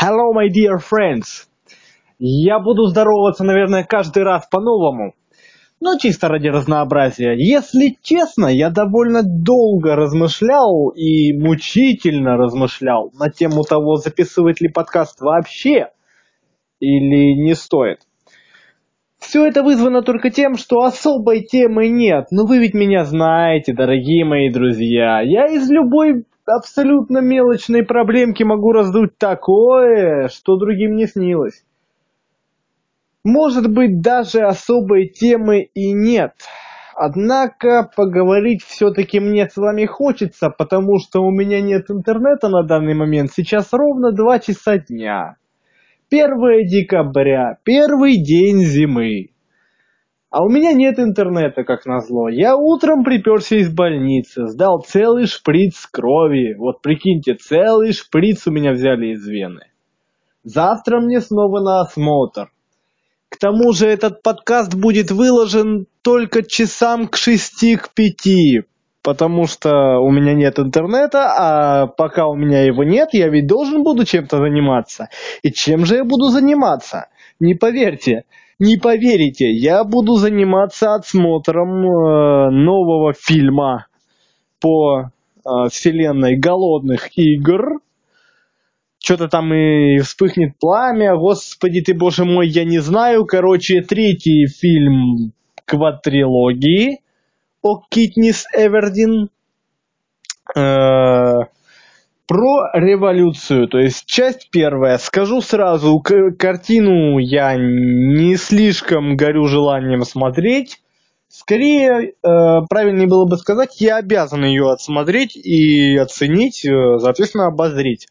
Hello, my dear friends! Я буду здороваться, наверное, каждый раз по-новому. Но чисто ради разнообразия. Если честно, я довольно долго размышлял и мучительно размышлял на тему того, записывать ли подкаст вообще или не стоит. Все это вызвано только тем, что особой темы нет. Но вы ведь меня знаете, дорогие мои друзья. Я из любой абсолютно мелочной проблемки могу раздуть такое, что другим не снилось. Может быть, даже особой темы и нет. Однако поговорить все-таки мне с вами хочется, потому что у меня нет интернета на данный момент. Сейчас ровно 2 часа дня. 1 декабря, первый день зимы. А у меня нет интернета, как назло. Я утром приперся из больницы, сдал целый шприц крови. Вот прикиньте, целый шприц у меня взяли из вены. Завтра мне снова на осмотр. К тому же этот подкаст будет выложен только часам к шести, к пяти, потому что у меня нет интернета, а пока у меня его нет, я ведь должен буду чем-то заниматься. И чем же я буду заниматься? Не поверьте, не поверите, я буду заниматься отсмотром э, нового фильма по э, вселенной голодных игр. Что-то там и вспыхнет пламя, господи ты, боже мой, я не знаю. Короче, третий фильм квадрилогии о Китнис Эвердин э, про революцию. То есть часть первая. Скажу сразу, картину я не слишком горю желанием смотреть. Скорее, э, правильнее было бы сказать, я обязан ее отсмотреть и оценить, э, соответственно, обозрить.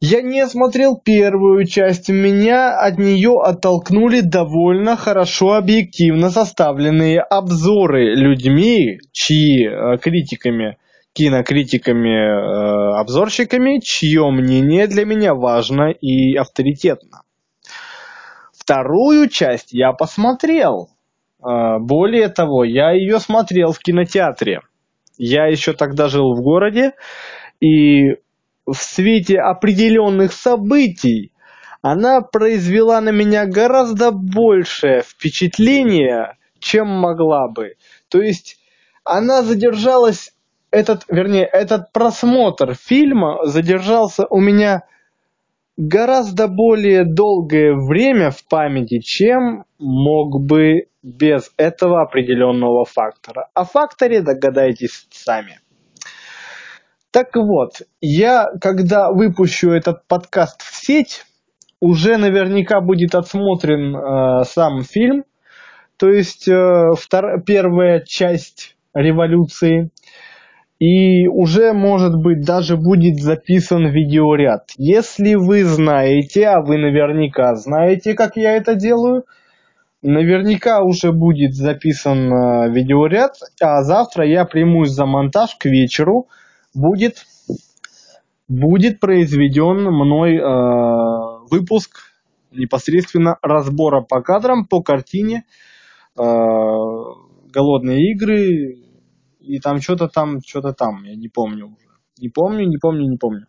Я не смотрел первую часть, меня от нее оттолкнули довольно хорошо объективно составленные обзоры людьми, чьи э, критиками, кинокритиками, э, обзорщиками, чье мнение для меня важно и авторитетно. Вторую часть я посмотрел. Э, более того, я ее смотрел в кинотеатре. Я еще тогда жил в городе, и в свете определенных событий она произвела на меня гораздо большее впечатление, чем могла бы. То есть она задержалась, этот, вернее, этот просмотр фильма задержался у меня гораздо более долгое время в памяти, чем мог бы без этого определенного фактора. О факторе догадайтесь сами. Так вот, я, когда выпущу этот подкаст в сеть, уже наверняка будет отсмотрен э, сам фильм, то есть э, втор- первая часть революции, и уже, может быть, даже будет записан видеоряд. Если вы знаете, а вы наверняка знаете, как я это делаю, наверняка уже будет записан э, видеоряд, а завтра я примусь за монтаж к вечеру – будет, будет произведен мной э, выпуск непосредственно разбора по кадрам, по картине э, «Голодные игры» и там что-то там, что-то там, я не помню уже. Не помню, не помню, не помню.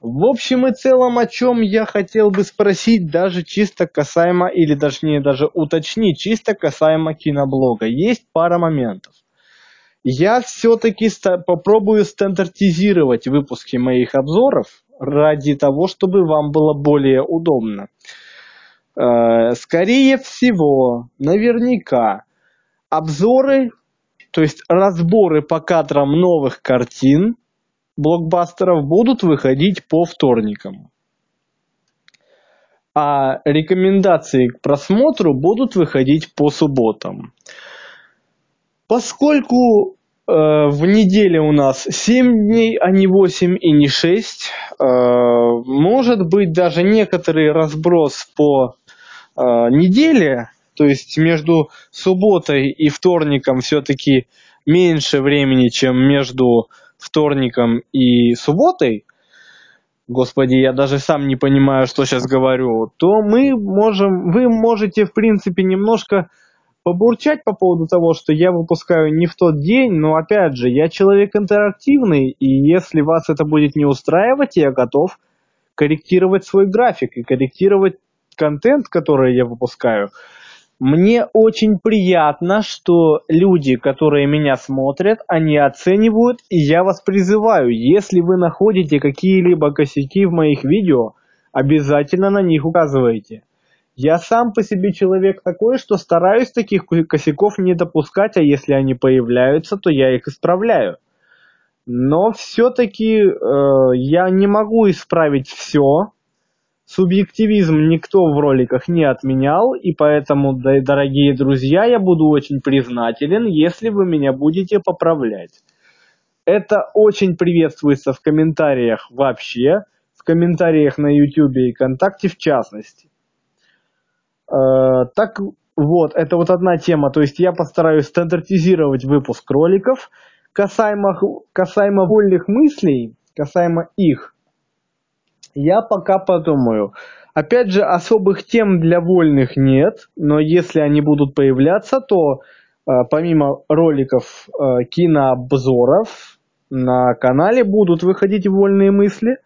В общем и целом, о чем я хотел бы спросить, даже чисто касаемо, или даже не даже уточнить, чисто касаемо киноблога. Есть пара моментов. Я все-таки попробую стандартизировать выпуски моих обзоров ради того, чтобы вам было более удобно. Э, скорее всего, наверняка, обзоры, то есть разборы по кадрам новых картин блокбастеров будут выходить по вторникам. А рекомендации к просмотру будут выходить по субботам. Поскольку э, в неделе у нас 7 дней, а не 8 и не 6, э, может быть даже некоторый разброс по э, неделе, то есть между субботой и вторником все-таки меньше времени, чем между вторником и субботой, господи, я даже сам не понимаю, что сейчас говорю, то мы можем, вы можете, в принципе, немножко побурчать по поводу того, что я выпускаю не в тот день, но опять же, я человек интерактивный, и если вас это будет не устраивать, я готов корректировать свой график и корректировать контент, который я выпускаю. Мне очень приятно, что люди, которые меня смотрят, они оценивают, и я вас призываю, если вы находите какие-либо косяки в моих видео, обязательно на них указывайте. Я сам по себе человек такой, что стараюсь таких косяков не допускать, а если они появляются, то я их исправляю. Но все-таки э, я не могу исправить все. Субъективизм никто в роликах не отменял, и поэтому, дорогие друзья, я буду очень признателен, если вы меня будете поправлять. Это очень приветствуется в комментариях вообще, в комментариях на YouTube и ВКонтакте в частности. Э, так вот, это вот одна тема. То есть я постараюсь стандартизировать выпуск роликов касаемо, касаемо вольных мыслей, касаемо их. Я пока подумаю. Опять же, особых тем для вольных нет, но если они будут появляться, то э, помимо роликов э, кинообзоров на канале будут выходить вольные мысли.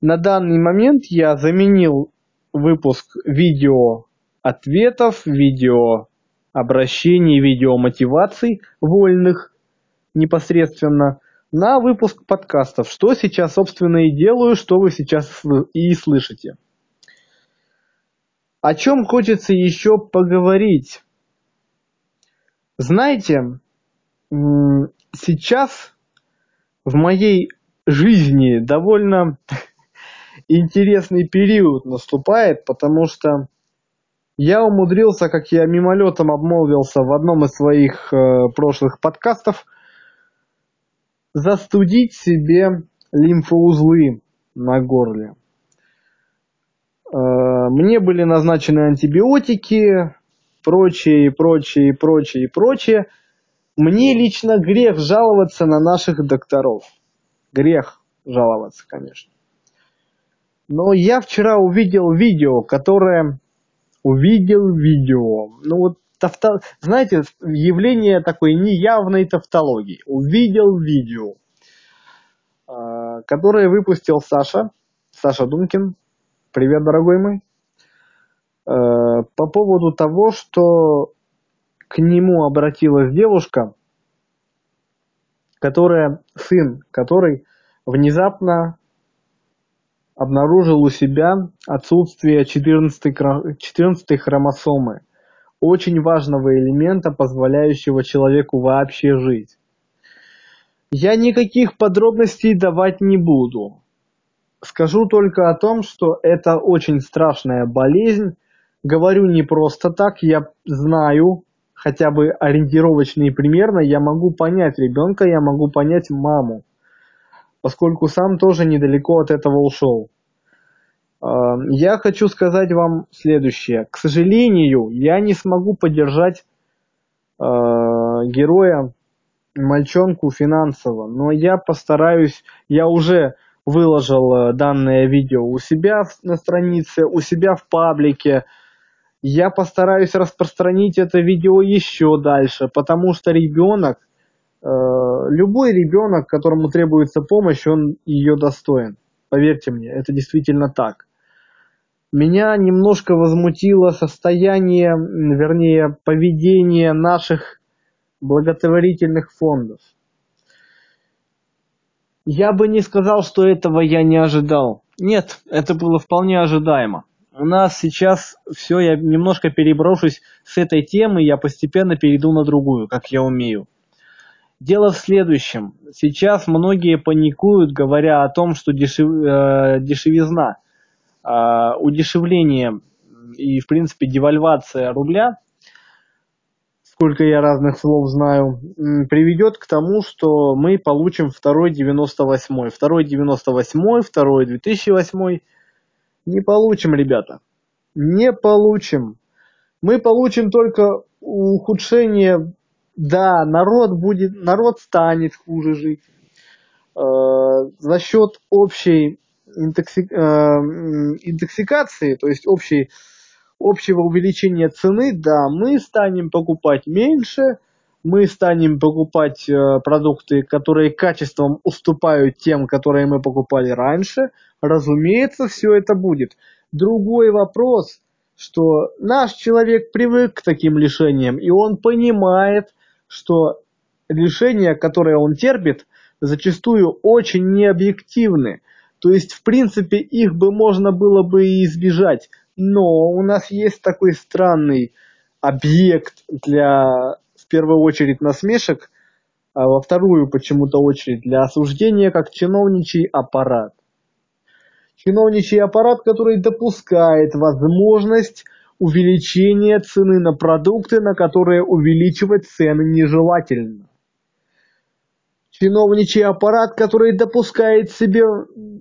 На данный момент я заменил выпуск видео ответов, видео обращений, видео мотиваций вольных непосредственно на выпуск подкастов. Что сейчас, собственно, и делаю, что вы сейчас и слышите. О чем хочется еще поговорить? Знаете, сейчас в моей жизни довольно интересный период наступает, потому что я умудрился, как я мимолетом обмолвился в одном из своих э, прошлых подкастов, застудить себе лимфоузлы на горле. Э, мне были назначены антибиотики, прочее, прочее, прочее, прочее. Мне лично грех жаловаться на наших докторов. Грех жаловаться, конечно. Но я вчера увидел видео, которое увидел видео. Ну вот, тавто... знаете, явление такой неявной тавтологии. Увидел видео, а, которое выпустил Саша, Саша Дункин. Привет, дорогой мой. А, по поводу того, что к нему обратилась девушка, которая, сын которой внезапно обнаружил у себя отсутствие 14, 14 хромосомы, очень важного элемента, позволяющего человеку вообще жить. Я никаких подробностей давать не буду. Скажу только о том, что это очень страшная болезнь. Говорю не просто так, я знаю, хотя бы ориентировочно и примерно, я могу понять ребенка, я могу понять маму поскольку сам тоже недалеко от этого ушел. А, я хочу сказать вам следующее. К сожалению, я не смогу поддержать а, героя, мальчонку финансово, но я постараюсь, я уже выложил э, данное видео у себя на странице, у себя в паблике. Я постараюсь распространить это видео еще дальше, потому что ребенок Э, любой ребенок, которому требуется помощь, он ее достоин. Поверьте мне, это действительно так. Меня немножко возмутило состояние, вернее, поведение наших благотворительных фондов. Я бы не сказал, что этого я не ожидал. Нет, это было вполне ожидаемо. У нас сейчас все, я немножко переброшусь с этой темы, я постепенно перейду на другую, как я умею. Дело в следующем. Сейчас многие паникуют, говоря о том, что дешев, э, дешевизна, удешевление и, в принципе, девальвация рубля, сколько я разных слов знаю, приведет к тому, что мы получим второй 98-й. Второй 98-й, второй 2008 не получим, ребята. Не получим. Мы получим только ухудшение да, народ будет, народ станет хуже жить. Э, за счет общей интокси, э, интоксикации, то есть общей, общего увеличения цены, да, мы станем покупать меньше, мы станем покупать э, продукты, которые качеством уступают тем, которые мы покупали раньше, разумеется, все это будет. Другой вопрос, что наш человек привык к таким лишениям, и он понимает, что лишения, которые он терпит, зачастую очень необъективны. То есть, в принципе, их бы можно было бы и избежать. Но у нас есть такой странный объект для, в первую очередь, насмешек, а во вторую почему-то очередь для осуждения, как чиновничий аппарат. Чиновничий аппарат, который допускает возможность увеличения цены на продукты, на которые увеличивать цены нежелательно чиновничий аппарат, который допускает себе,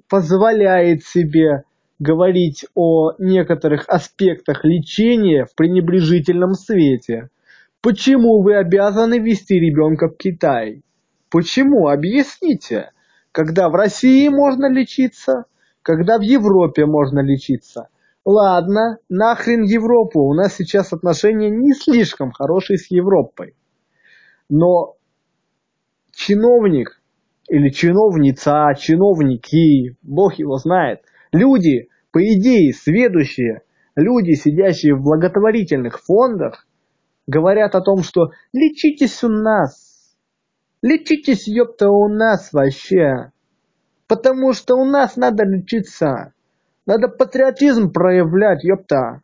позволяет себе говорить о некоторых аспектах лечения в пренебрежительном свете. Почему вы обязаны вести ребенка в Китай? Почему? Объясните. Когда в России можно лечиться, когда в Европе можно лечиться. Ладно, нахрен Европу, у нас сейчас отношения не слишком хорошие с Европой. Но чиновник или чиновница, чиновники, бог его знает, люди, по идее, сведущие, люди, сидящие в благотворительных фондах, говорят о том, что лечитесь у нас, лечитесь, ёпта, у нас вообще, потому что у нас надо лечиться, надо патриотизм проявлять, ёпта.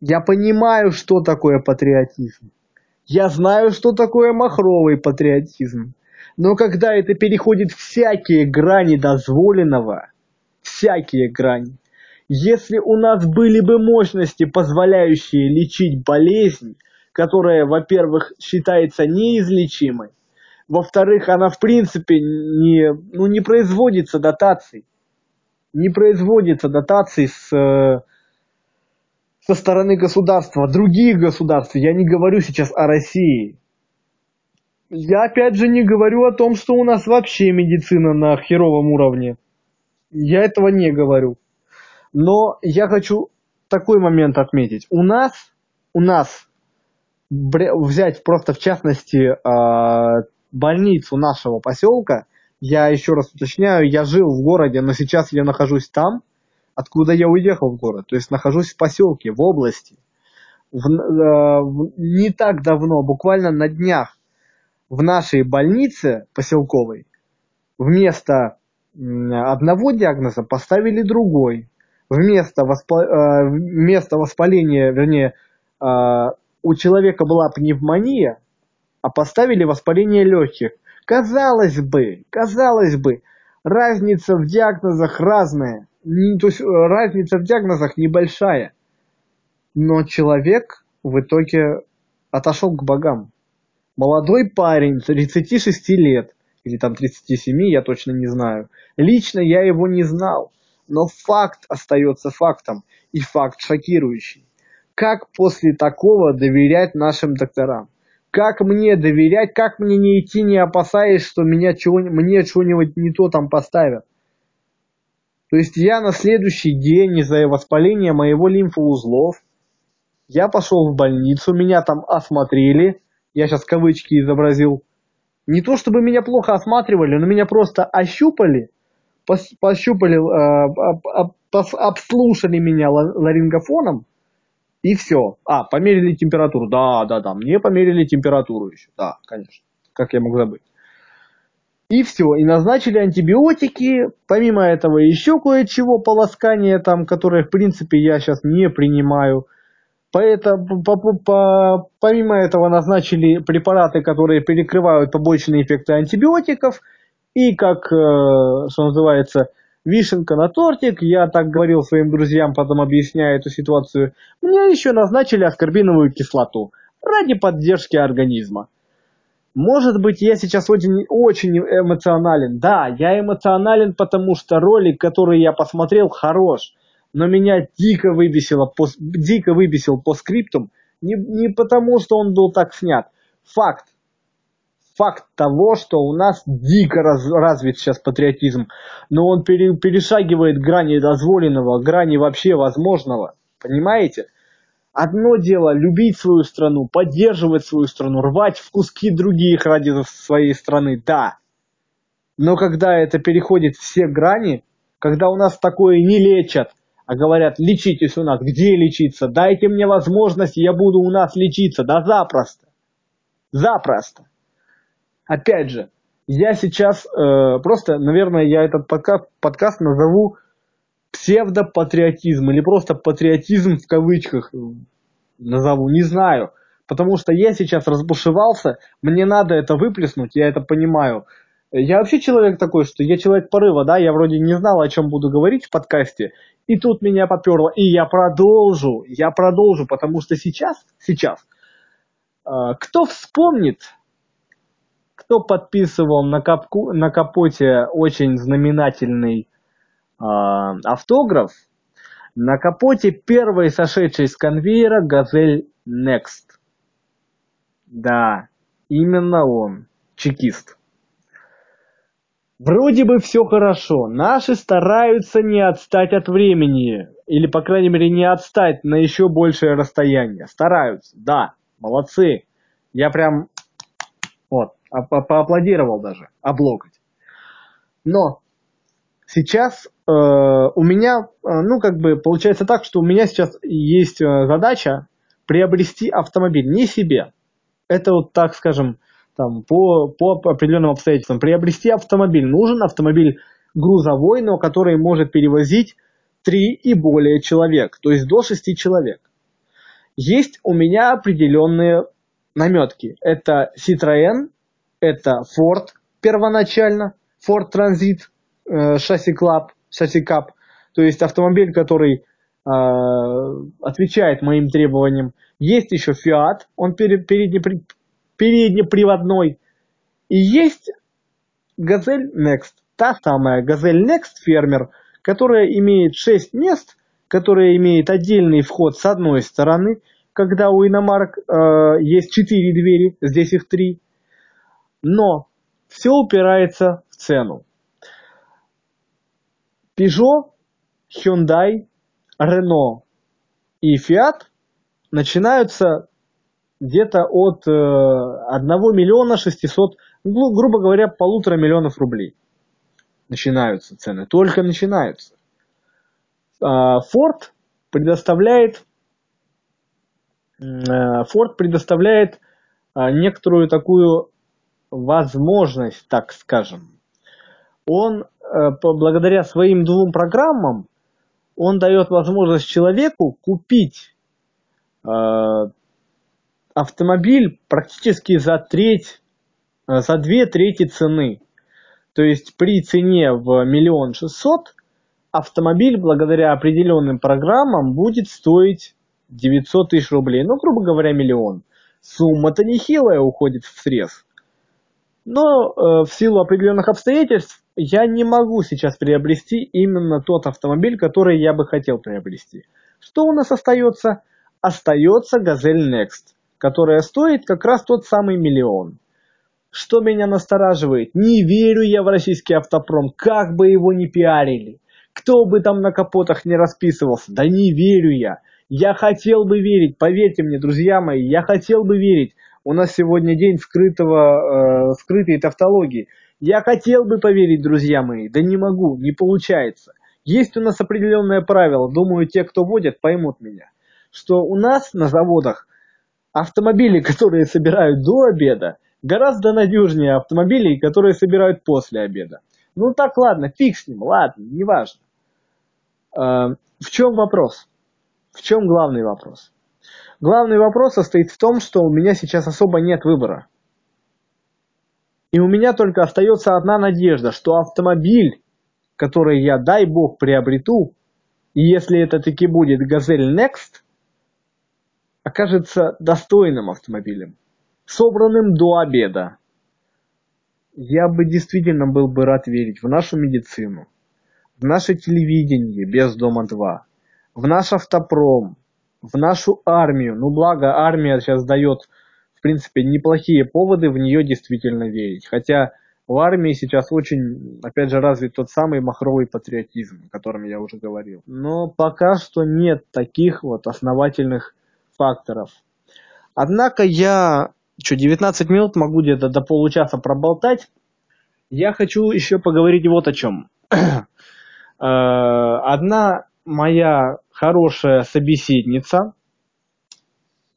Я понимаю, что такое патриотизм. Я знаю, что такое махровый патриотизм. Но когда это переходит всякие грани дозволенного, всякие грани, если у нас были бы мощности, позволяющие лечить болезнь, которая, во-первых, считается неизлечимой, во-вторых, она в принципе не, ну, не производится дотаций, не производится дотаций с э, со стороны государства, других государств, я не говорю сейчас о России. Я опять же не говорю о том, что у нас вообще медицина на херовом уровне. Я этого не говорю. Но я хочу такой момент отметить. У нас, у нас взять просто в частности а, больницу нашего поселка, я еще раз уточняю, я жил в городе, но сейчас я нахожусь там, откуда я уехал в город. То есть нахожусь в поселке, в области. В, э, в, не так давно, буквально на днях, в нашей больнице поселковой вместо одного диагноза поставили другой. Вместо, воспа, э, вместо воспаления, вернее, э, у человека была пневмония, а поставили воспаление легких. Казалось бы, казалось бы, разница в диагнозах разная то есть э, разница в диагнозах небольшая. Но человек в итоге отошел к богам. Молодой парень, 36 лет, или там 37, я точно не знаю. Лично я его не знал, но факт остается фактом, и факт шокирующий. Как после такого доверять нашим докторам? Как мне доверять, как мне не идти, не опасаясь, что меня чего, мне чего-нибудь не то там поставят? То есть я на следующий день из-за воспаления моего лимфоузлов, я пошел в больницу, меня там осмотрели, я сейчас кавычки изобразил. Не то чтобы меня плохо осматривали, но меня просто ощупали, пос, пощупали, э, пос, обслушали меня ларингофоном, и все. А, померили температуру. Да, да, да, мне померили температуру еще. Да, конечно. Как я мог забыть. И все, и назначили антибиотики, помимо этого еще кое-чего, полоскания там, которые в принципе я сейчас не принимаю. Поэтому, по, по, по, помимо этого назначили препараты, которые перекрывают побочные эффекты антибиотиков. И как, э, что называется, вишенка на тортик, я так говорил своим друзьям, потом объясняя эту ситуацию, мне еще назначили аскорбиновую кислоту ради поддержки организма. Может быть, я сейчас очень, очень эмоционален. Да, я эмоционален, потому что ролик, который я посмотрел, хорош. Но меня дико выбесило, по, дико выбесил по скриптум. Не, не потому, что он был так снят. Факт. Факт того, что у нас дико раз, развит сейчас патриотизм. Но он пере, перешагивает грани дозволенного, грани вообще возможного. Понимаете? Одно дело любить свою страну, поддерживать свою страну, рвать в куски других ради своей страны, да. Но когда это переходит все грани, когда у нас такое не лечат, а говорят, лечитесь у нас, где лечиться, дайте мне возможность, я буду у нас лечиться, да запросто. Запросто. Опять же, я сейчас э, просто, наверное, я этот подкаст, подкаст назову псевдопатриотизм или просто патриотизм в кавычках назову, не знаю. Потому что я сейчас разбушевался, мне надо это выплеснуть, я это понимаю. Я вообще человек такой, что я человек порыва, да, я вроде не знал, о чем буду говорить в подкасте, и тут меня поперло, и я продолжу, я продолжу, потому что сейчас, сейчас, э, кто вспомнит, кто подписывал на, капку, на капоте очень знаменательный автограф, на капоте первой сошедшей с конвейера «Газель Next». Да, именно он, чекист. Вроде бы все хорошо, наши стараются не отстать от времени, или, по крайней мере, не отстать на еще большее расстояние. Стараются, да, молодцы. Я прям, вот, а, поаплодировал даже, облокоть. Но сейчас у меня, э, ну, как бы, получается так, что у меня сейчас есть э, задача приобрести автомобиль не себе. Это вот, так скажем, там, по, по определенным обстоятельствам. Приобрести автомобиль. Нужен автомобиль грузовой, но который может перевозить 3 и более человек, то есть до 6 человек. Есть у меня определенные наметки. Это Citroën, это Ford первоначально, Ford Transit, э, шасси Club, шасси Cup, то есть автомобиль, который э, отвечает моим требованиям. Есть еще Fiat, он передний, переднеприводной. И есть Газель Next, та самая Газель Next фермер, которая имеет 6 мест, которая имеет отдельный вход с одной стороны, когда у иномарок э, есть 4 двери, здесь их 3. Но все упирается в цену. Peugeot, Hyundai, Renault и Fiat начинаются где-то от э, 1 миллиона 600, ну, грубо говоря, полутора миллионов рублей. Начинаются цены, только начинаются. А, Ford предоставляет Ford предоставляет а, некоторую такую возможность, так скажем. Он, э, благодаря своим двум программам, он дает возможность человеку купить э, автомобиль практически за треть, э, за две трети цены. То есть при цене в миллион шестьсот автомобиль благодаря определенным программам будет стоить 900 тысяч рублей. Ну, грубо говоря, миллион. Сумма-то нехилая уходит в срез. Но э, в силу определенных обстоятельств я не могу сейчас приобрести именно тот автомобиль, который я бы хотел приобрести. Что у нас остается? Остается Газель Next которая стоит как раз тот самый миллион. Что меня настораживает? Не верю я в российский автопром, как бы его ни пиарили. Кто бы там на капотах не расписывался, да не верю я. Я хотел бы верить, поверьте мне, друзья мои, я хотел бы верить. У нас сегодня день скрытого, э, скрытой тавтологии. Я хотел бы поверить, друзья мои, да не могу, не получается. Есть у нас определенное правило, думаю, те, кто водят, поймут меня, что у нас на заводах автомобили, которые собирают до обеда, гораздо надежнее автомобилей, которые собирают после обеда. Ну так, ладно, фиг с ним, ладно, неважно. Э, в чем вопрос? В чем главный вопрос? Главный вопрос состоит в том, что у меня сейчас особо нет выбора. И у меня только остается одна надежда, что автомобиль, который я, дай бог, приобрету, и если это таки будет Газель Next – окажется достойным автомобилем, собранным до обеда. Я бы действительно был бы рад верить в нашу медицину, в наше телевидение без Дома-2, в наш автопром, в нашу армию. Ну, благо, армия сейчас дает, в принципе, неплохие поводы в нее действительно верить. Хотя в армии сейчас очень, опять же, развит тот самый махровый патриотизм, о котором я уже говорил. Но пока что нет таких вот основательных факторов. Однако я, что, 19 минут могу где-то до получаса проболтать. Я хочу еще поговорить вот о чем. Одна моя хорошая собеседница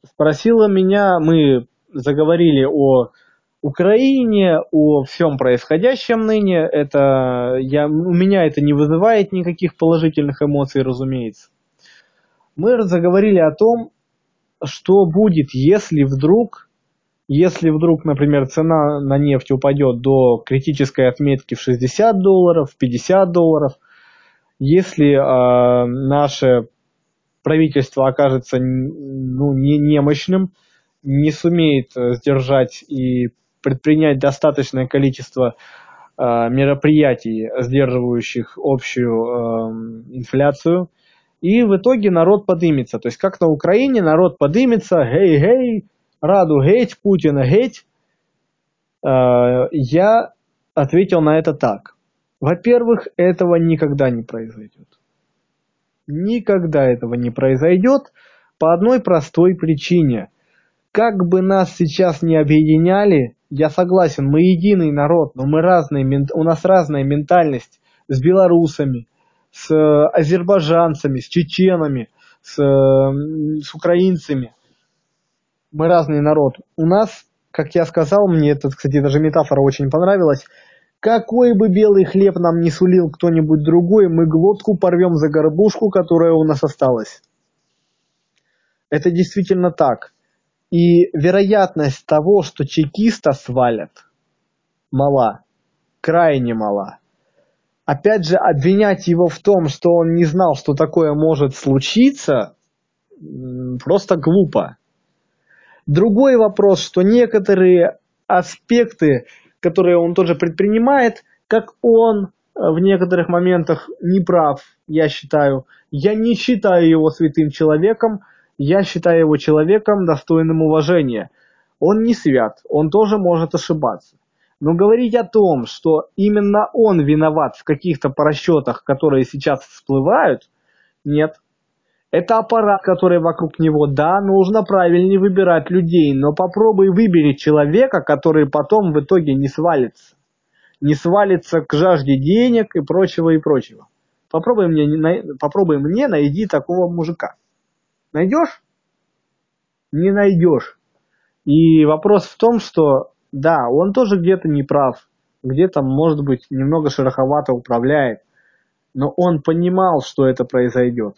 спросила меня, мы заговорили о Украине, о всем происходящем ныне. Это я, у меня это не вызывает никаких положительных эмоций, разумеется. Мы заговорили о том, что будет, если вдруг, если вдруг, например, цена на нефть упадет до критической отметки в 60 долларов, в 50 долларов, если э, наше правительство окажется ну, не немощным, не сумеет сдержать и предпринять достаточное количество э, мероприятий, сдерживающих общую э, инфляцию, и в итоге народ подымется. То есть как на Украине народ подымется, гей-гей, раду геть, Путина геть. Э, я ответил на это так. Во-первых, этого никогда не произойдет. Никогда этого не произойдет по одной простой причине. Как бы нас сейчас не объединяли, я согласен, мы единый народ, но мы разные, у нас разная ментальность с белорусами, с э, азербайджанцами, с чеченами, с, с украинцами. Мы разный народ. У нас, как я сказал, мне это, кстати, даже метафора очень понравилась, какой бы белый хлеб нам не сулил кто-нибудь другой, мы глотку порвем за горбушку, которая у нас осталась. Это действительно так. И вероятность того, что чекиста свалят, мала, крайне мала. Опять же, обвинять его в том, что он не знал, что такое может случиться, просто глупо. Другой вопрос, что некоторые аспекты, которые он тоже предпринимает, как он в некоторых моментах не прав, я считаю. Я не считаю его святым человеком, я считаю его человеком, достойным уважения. Он не свят, он тоже может ошибаться. Но говорить о том, что именно он виноват в каких-то просчетах, которые сейчас всплывают, нет. Это аппарат, который вокруг него. Да, нужно правильнее выбирать людей, но попробуй выбери человека, который потом в итоге не свалится. Не свалится к жажде денег и прочего и прочего. Попробуй мне, попробуй мне найди такого мужика. Найдешь? Не найдешь. И вопрос в том, что да, он тоже где-то не прав, где-то, может быть, немного шероховато управляет, но он понимал, что это произойдет.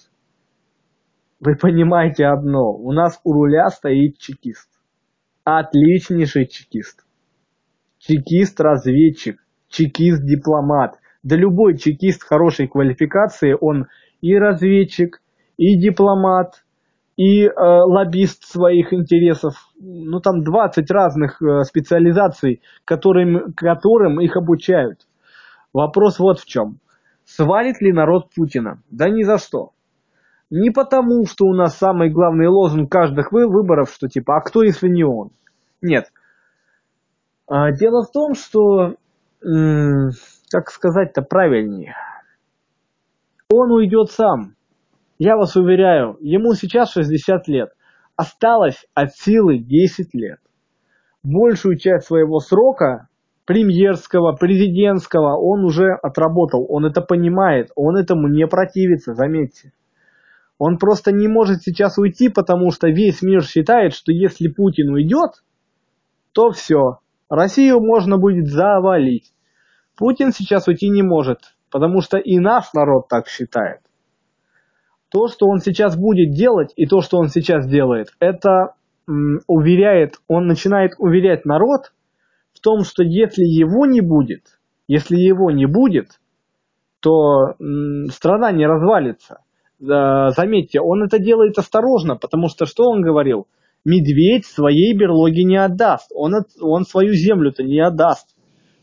Вы понимаете одно, у нас у руля стоит чекист. Отличнейший чекист. Чекист-разведчик, чекист-дипломат. Да любой чекист хорошей квалификации, он и разведчик, и дипломат, и э, лоббист своих интересов. Ну там 20 разных э, специализаций, которым, которым их обучают. Вопрос вот в чем. Свалит ли народ Путина? Да ни за что. Не потому, что у нас самый главный лозунг каждых выборов, что типа, а кто, если не он? Нет. А, дело в том, что, как сказать-то правильнее, он уйдет сам. Я вас уверяю, ему сейчас 60 лет. Осталось от силы 10 лет. Большую часть своего срока премьерского, президентского он уже отработал. Он это понимает, он этому не противится, заметьте. Он просто не может сейчас уйти, потому что весь мир считает, что если Путин уйдет, то все, Россию можно будет завалить. Путин сейчас уйти не может, потому что и наш народ так считает то, что он сейчас будет делать, и то, что он сейчас делает, это уверяет, он начинает уверять народ в том, что если его не будет, если его не будет, то страна не развалится. Заметьте, он это делает осторожно, потому что что он говорил? Медведь своей берлоги не отдаст, он, он свою землю-то не отдаст.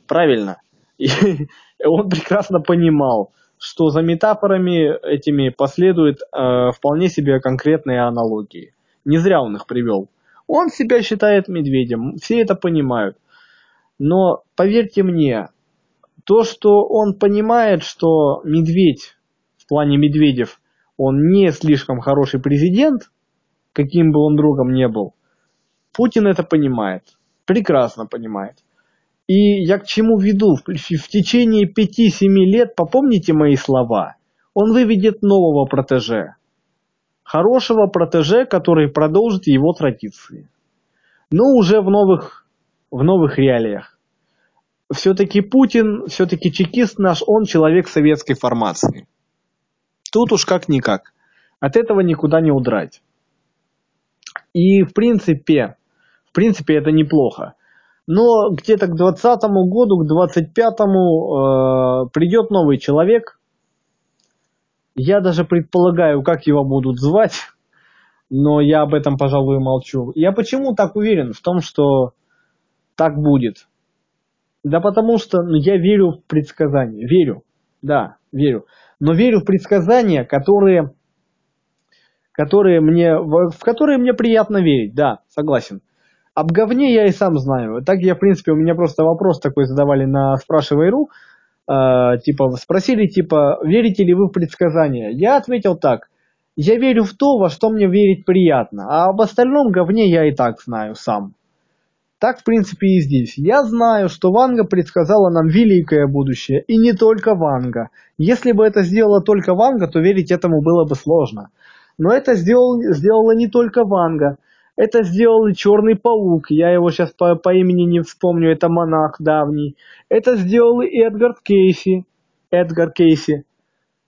Правильно. И он прекрасно понимал, что за метафорами этими последуют э, вполне себе конкретные аналогии. Не зря он их привел. Он себя считает медведем, все это понимают. Но поверьте мне, то, что он понимает, что медведь в плане медведев, он не слишком хороший президент, каким бы он другом не был. Путин это понимает, прекрасно понимает. И я к чему веду? В, в течение 5-7 лет, попомните мои слова, он выведет нового протеже. Хорошего протеже, который продолжит его традиции. Но уже в новых, в новых реалиях. Все-таки Путин, все-таки чекист наш, он человек советской формации. Тут уж как-никак. От этого никуда не удрать. И в принципе, в принципе это неплохо. Но где-то к 2020 году, к 2025 э, придет новый человек. Я даже предполагаю, как его будут звать, но я об этом, пожалуй, молчу. Я почему так уверен в том, что так будет? Да потому что ну, я верю в предсказания. Верю. Да, верю. Но верю в предсказания, которые, которые мне, в которые мне приятно верить. Да, согласен. Об говне я и сам знаю. Так я, в принципе, у меня просто вопрос такой задавали на спрашивай.ру. Э, типа, спросили, типа, верите ли вы в предсказания? Я ответил так. Я верю в то, во что мне верить приятно. А об остальном говне я и так знаю сам. Так, в принципе, и здесь. Я знаю, что Ванга предсказала нам великое будущее. И не только Ванга. Если бы это сделала только Ванга, то верить этому было бы сложно. Но это сделал, сделала не только Ванга. Это сделал и Черный Паук, я его сейчас по, по имени не вспомню, это монах давний. Это сделал и Эдгар Кейси, Эдгар Кейси,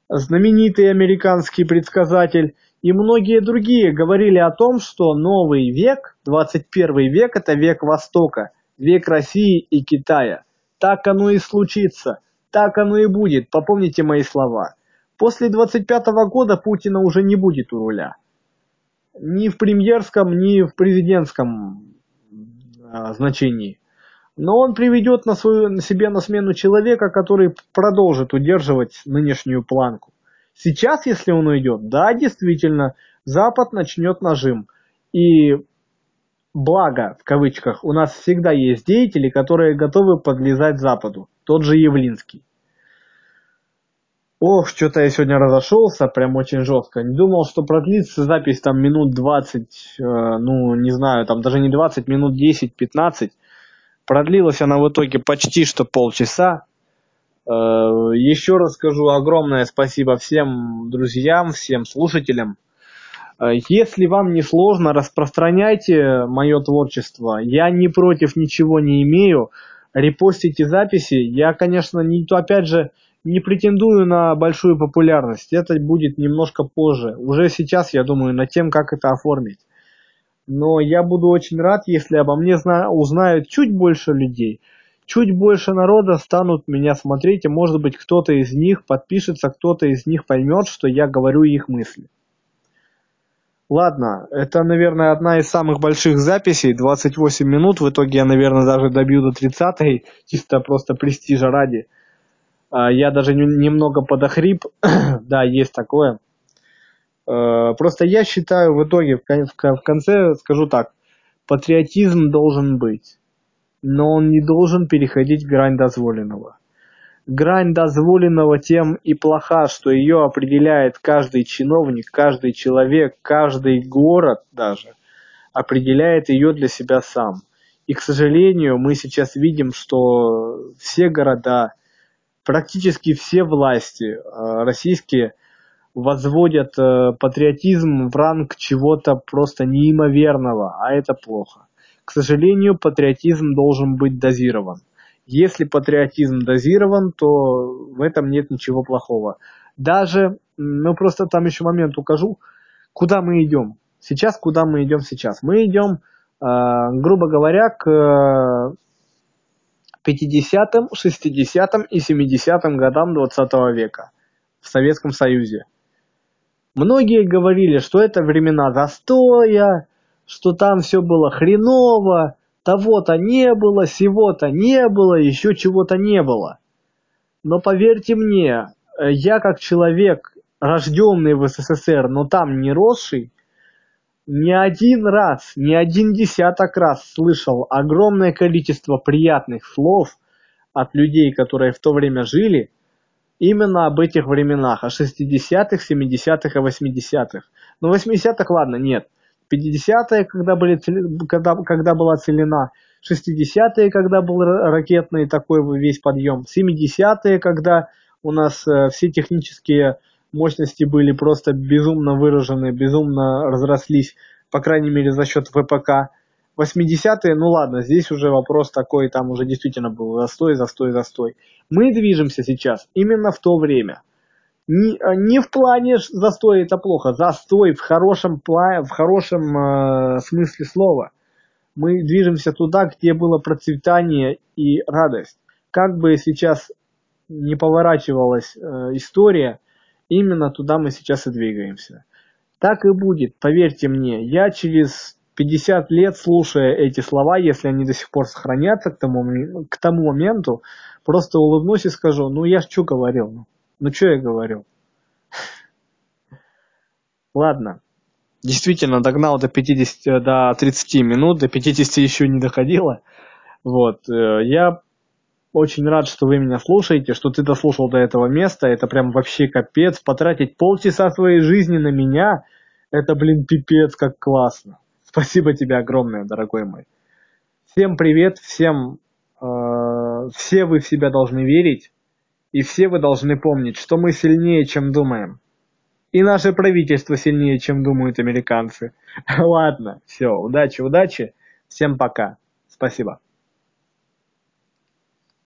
знаменитый американский предсказатель. И многие другие говорили о том, что новый век, 21 век, это век Востока, век России и Китая. Так оно и случится, так оно и будет, попомните мои слова. После 25 года Путина уже не будет у руля ни в премьерском, ни в президентском а, значении. Но он приведет на, свою, на себе на смену человека, который продолжит удерживать нынешнюю планку. Сейчас, если он уйдет, да, действительно, Запад начнет нажим. И благо, в кавычках, у нас всегда есть деятели, которые готовы подлезать Западу. Тот же Явлинский. Ох, что-то я сегодня разошелся, прям очень жестко. Не думал, что продлится запись там минут 20, э, ну, не знаю, там даже не 20, минут 10-15. Продлилась она в итоге почти что полчаса. Э, еще раз скажу огромное спасибо всем друзьям, всем слушателям. Э, если вам не сложно, распространяйте мое творчество. Я не против ничего не имею. Репостите записи. Я, конечно, не, опять же, не претендую на большую популярность. Это будет немножко позже. Уже сейчас я думаю над тем, как это оформить. Но я буду очень рад, если обо мне зна- узнают чуть больше людей. Чуть больше народа станут меня смотреть, и может быть кто-то из них подпишется, кто-то из них поймет, что я говорю их мысли. Ладно, это, наверное, одна из самых больших записей, 28 минут, в итоге я, наверное, даже добью до 30 чисто просто престижа ради. А, я даже немного подохрип, да, есть такое. А, просто я считаю в итоге, в конце скажу так, патриотизм должен быть, но он не должен переходить грань дозволенного. Грань дозволенного тем и плоха, что ее определяет каждый чиновник, каждый человек, каждый город даже, определяет ее для себя сам. И, к сожалению, мы сейчас видим, что все города, практически все власти э, российские возводят э, патриотизм в ранг чего-то просто неимоверного, а это плохо. К сожалению, патриотизм должен быть дозирован. Если патриотизм дозирован, то в этом нет ничего плохого. Даже, ну просто там еще момент укажу, куда мы идем. Сейчас, куда мы идем сейчас? Мы идем, э, грубо говоря, к 50-м, 60-м и 70-м годам 20 века в Советском Союзе. Многие говорили, что это времена застоя, что там все было хреново, того-то не было, сего-то не было, еще чего-то не было. Но поверьте мне, я как человек, рожденный в СССР, но там не росший, не один раз, не один десяток раз слышал огромное количество приятных слов от людей, которые в то время жили, именно об этих временах, о 60-х, 70-х и 80-х. Ну, 80-х, ладно, нет. 50-е, когда, были, когда, когда была целина, 60-е, когда был ракетный такой весь подъем, 70-е, когда у нас э, все технические мощности были просто безумно выражены, безумно разрослись, по крайней мере за счет ВПК. 80-е, ну ладно, здесь уже вопрос такой, там уже действительно был застой, застой, застой. Мы движемся сейчас именно в то время. Не, не в плане застой это плохо, застой в хорошем, в хорошем э, смысле слова. Мы движемся туда, где было процветание и радость. Как бы сейчас не поворачивалась э, история, именно туда мы сейчас и двигаемся. Так и будет, поверьте мне. Я через 50 лет, слушая эти слова, если они до сих пор сохранятся к тому, к тому моменту, просто улыбнусь и скажу, ну я ж что говорил, ну, что я говорил. Ладно, действительно догнал до 50, до 30 минут, до 50 еще не доходило. Вот, э, я очень рад, что вы меня слушаете, что ты дослушал до этого места. Это прям вообще капец. Потратить полчаса своей жизни на меня, это, блин, пипец, как классно. Спасибо тебе огромное, дорогой мой. Всем привет, всем, э, все вы в себя должны верить, и все вы должны помнить, что мы сильнее, чем думаем. И наше правительство сильнее, чем думают американцы. Ладно, все, удачи, удачи, всем пока. Спасибо.